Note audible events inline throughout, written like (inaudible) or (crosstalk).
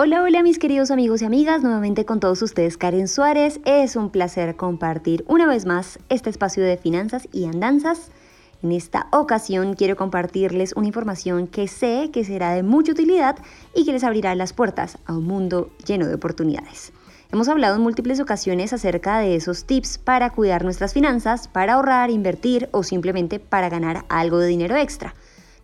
Hola, hola mis queridos amigos y amigas, nuevamente con todos ustedes Karen Suárez. Es un placer compartir una vez más este espacio de finanzas y andanzas. En esta ocasión quiero compartirles una información que sé que será de mucha utilidad y que les abrirá las puertas a un mundo lleno de oportunidades. Hemos hablado en múltiples ocasiones acerca de esos tips para cuidar nuestras finanzas, para ahorrar, invertir o simplemente para ganar algo de dinero extra.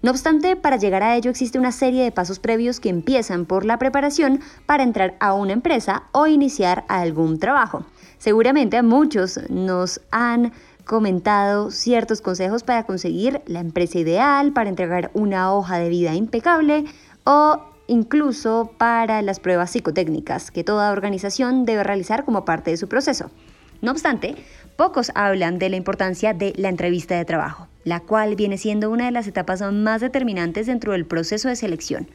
No obstante, para llegar a ello existe una serie de pasos previos que empiezan por la preparación para entrar a una empresa o iniciar algún trabajo. Seguramente a muchos nos han comentado ciertos consejos para conseguir la empresa ideal, para entregar una hoja de vida impecable o incluso para las pruebas psicotécnicas que toda organización debe realizar como parte de su proceso. No obstante, pocos hablan de la importancia de la entrevista de trabajo la cual viene siendo una de las etapas más determinantes dentro del proceso de selección,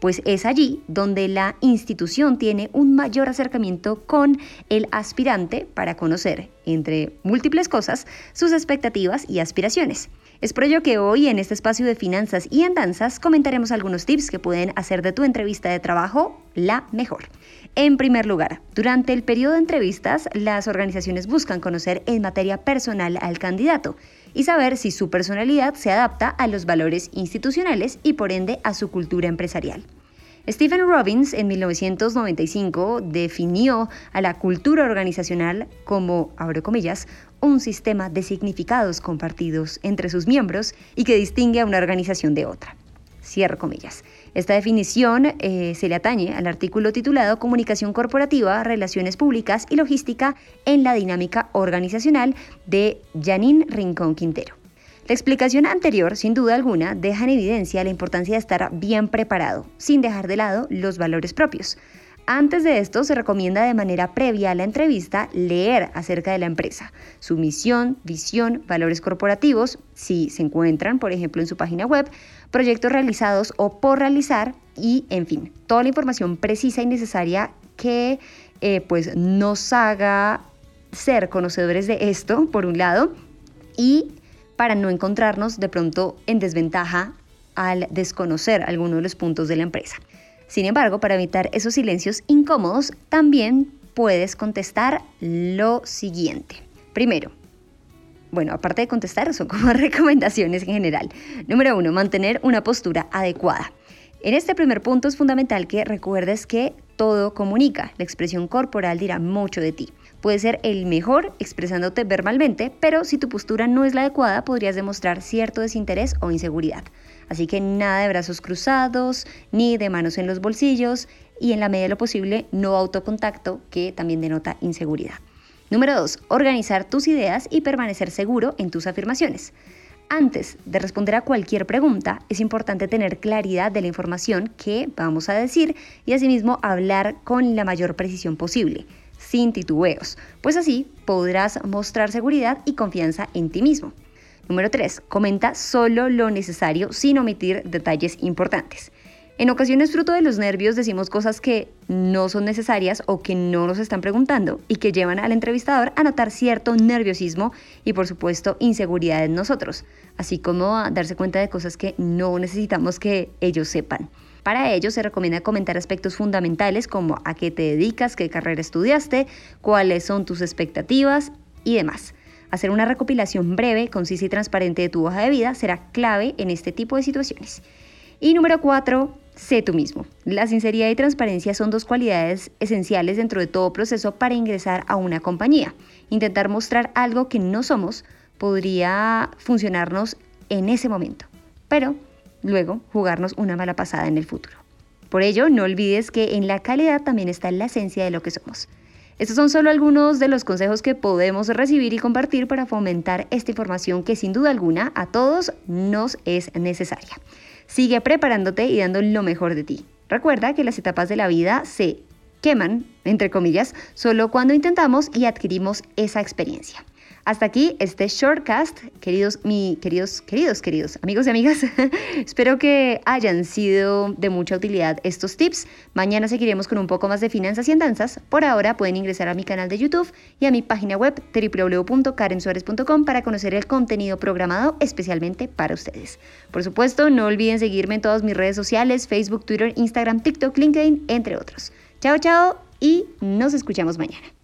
pues es allí donde la institución tiene un mayor acercamiento con el aspirante para conocer, entre múltiples cosas, sus expectativas y aspiraciones. Es por ello que hoy en este espacio de finanzas y andanzas comentaremos algunos tips que pueden hacer de tu entrevista de trabajo la mejor. En primer lugar, durante el periodo de entrevistas, las organizaciones buscan conocer en materia personal al candidato y saber si su personalidad se adapta a los valores institucionales y por ende a su cultura empresarial. Stephen Robbins en 1995 definió a la cultura organizacional como, abro comillas, un sistema de significados compartidos entre sus miembros y que distingue a una organización de otra. Cierro comillas. Esta definición eh, se le atañe al artículo titulado Comunicación corporativa, Relaciones públicas y logística en la dinámica organizacional de Janine Rincón Quintero. La explicación anterior, sin duda alguna, deja en evidencia la importancia de estar bien preparado, sin dejar de lado los valores propios. Antes de esto, se recomienda de manera previa a la entrevista leer acerca de la empresa, su misión, visión, valores corporativos, si se encuentran, por ejemplo, en su página web, proyectos realizados o por realizar y, en fin, toda la información precisa y necesaria que eh, pues nos haga ser conocedores de esto, por un lado, y para no encontrarnos de pronto en desventaja al desconocer alguno de los puntos de la empresa. Sin embargo, para evitar esos silencios incómodos, también puedes contestar lo siguiente. Primero, bueno, aparte de contestar, son como (laughs) recomendaciones en general. Número uno, mantener una postura adecuada. En este primer punto es fundamental que recuerdes que todo comunica. La expresión corporal dirá mucho de ti. Puedes ser el mejor expresándote verbalmente, pero si tu postura no es la adecuada, podrías demostrar cierto desinterés o inseguridad. Así que nada de brazos cruzados, ni de manos en los bolsillos y en la medida de lo posible no autocontacto, que también denota inseguridad. Número 2. Organizar tus ideas y permanecer seguro en tus afirmaciones. Antes de responder a cualquier pregunta, es importante tener claridad de la información que vamos a decir y asimismo hablar con la mayor precisión posible, sin titubeos, pues así podrás mostrar seguridad y confianza en ti mismo. Número 3. Comenta solo lo necesario sin omitir detalles importantes. En ocasiones, fruto de los nervios, decimos cosas que no son necesarias o que no nos están preguntando y que llevan al entrevistador a notar cierto nerviosismo y, por supuesto, inseguridad en nosotros, así como a darse cuenta de cosas que no necesitamos que ellos sepan. Para ello se recomienda comentar aspectos fundamentales como a qué te dedicas, qué carrera estudiaste, cuáles son tus expectativas y demás. Hacer una recopilación breve, concisa y transparente de tu hoja de vida será clave en este tipo de situaciones. Y número cuatro, sé tú mismo. La sinceridad y transparencia son dos cualidades esenciales dentro de todo proceso para ingresar a una compañía. Intentar mostrar algo que no somos podría funcionarnos en ese momento, pero luego jugarnos una mala pasada en el futuro. Por ello, no olvides que en la calidad también está la esencia de lo que somos. Estos son solo algunos de los consejos que podemos recibir y compartir para fomentar esta información que sin duda alguna a todos nos es necesaria. Sigue preparándote y dando lo mejor de ti. Recuerda que las etapas de la vida se queman, entre comillas, solo cuando intentamos y adquirimos esa experiencia. Hasta aquí este shortcast, queridos, mi, queridos, queridos, queridos amigos y amigas. (laughs) Espero que hayan sido de mucha utilidad estos tips. Mañana seguiremos con un poco más de finanzas y andanzas. Por ahora pueden ingresar a mi canal de YouTube y a mi página web www.karensuarez.com para conocer el contenido programado especialmente para ustedes. Por supuesto, no olviden seguirme en todas mis redes sociales, Facebook, Twitter, Instagram, TikTok, LinkedIn, entre otros. Chao, chao y nos escuchamos mañana.